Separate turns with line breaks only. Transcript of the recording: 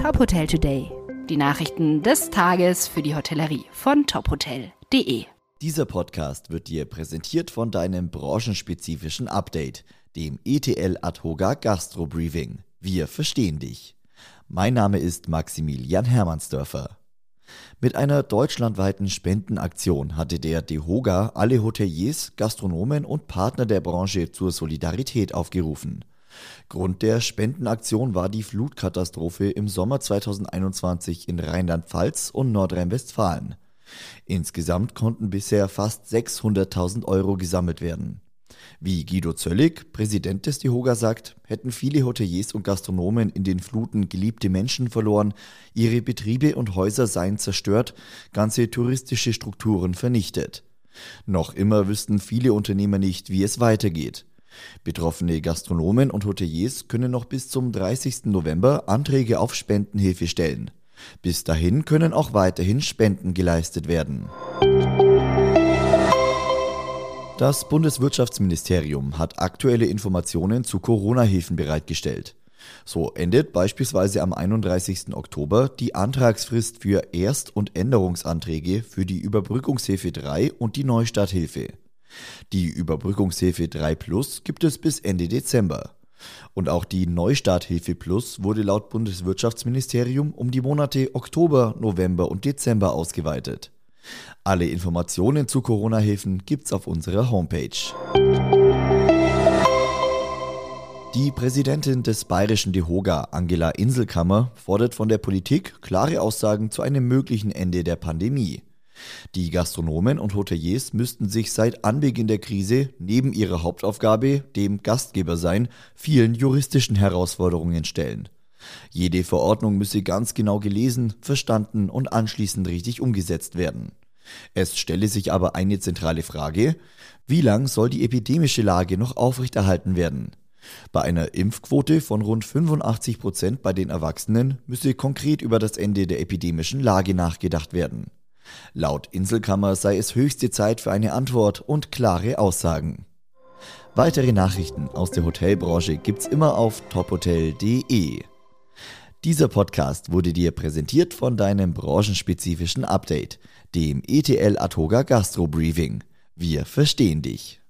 Top Hotel Today. Die Nachrichten des Tages für die Hotellerie von tophotel.de.
Dieser Podcast wird dir präsentiert von deinem branchenspezifischen Update, dem ETL Adhoga Gastro Briefing. Wir verstehen dich. Mein Name ist Maximilian Hermannsdörfer. Mit einer deutschlandweiten Spendenaktion hatte der DEHOGA alle Hoteliers, Gastronomen und Partner der Branche zur Solidarität aufgerufen. Grund der Spendenaktion war die Flutkatastrophe im Sommer 2021 in Rheinland-Pfalz und Nordrhein-Westfalen. Insgesamt konnten bisher fast 600.000 Euro gesammelt werden. Wie Guido Zöllig, Präsident des DEHOGA, sagt, hätten viele Hoteliers und Gastronomen in den Fluten geliebte Menschen verloren, ihre Betriebe und Häuser seien zerstört, ganze touristische Strukturen vernichtet. Noch immer wüssten viele Unternehmer nicht, wie es weitergeht. Betroffene Gastronomen und Hoteliers können noch bis zum 30. November Anträge auf Spendenhilfe stellen. Bis dahin können auch weiterhin Spenden geleistet werden. Das Bundeswirtschaftsministerium hat aktuelle Informationen zu Corona-Hilfen bereitgestellt. So endet beispielsweise am 31. Oktober die Antragsfrist für Erst- und Änderungsanträge für die Überbrückungshilfe 3 und die Neustarthilfe. Die Überbrückungshilfe 3 Plus gibt es bis Ende Dezember. Und auch die Neustarthilfe Plus wurde laut Bundeswirtschaftsministerium um die Monate Oktober, November und Dezember ausgeweitet. Alle Informationen zu Corona-Hilfen gibt's auf unserer Homepage. Die Präsidentin des bayerischen DEHOGA, Angela Inselkammer, fordert von der Politik klare Aussagen zu einem möglichen Ende der Pandemie. Die Gastronomen und Hoteliers müssten sich seit Anbeginn der Krise neben ihrer Hauptaufgabe, dem Gastgebersein, vielen juristischen Herausforderungen stellen. Jede Verordnung müsse ganz genau gelesen, verstanden und anschließend richtig umgesetzt werden. Es stelle sich aber eine zentrale Frage, wie lang soll die epidemische Lage noch aufrechterhalten werden? Bei einer Impfquote von rund 85 Prozent bei den Erwachsenen müsse konkret über das Ende der epidemischen Lage nachgedacht werden. Laut Inselkammer sei es höchste Zeit für eine Antwort und klare Aussagen. Weitere Nachrichten aus der Hotelbranche gibt's immer auf tophotel.de. Dieser Podcast wurde dir präsentiert von deinem branchenspezifischen Update, dem ETL Atoga Gastro Briefing. Wir verstehen dich.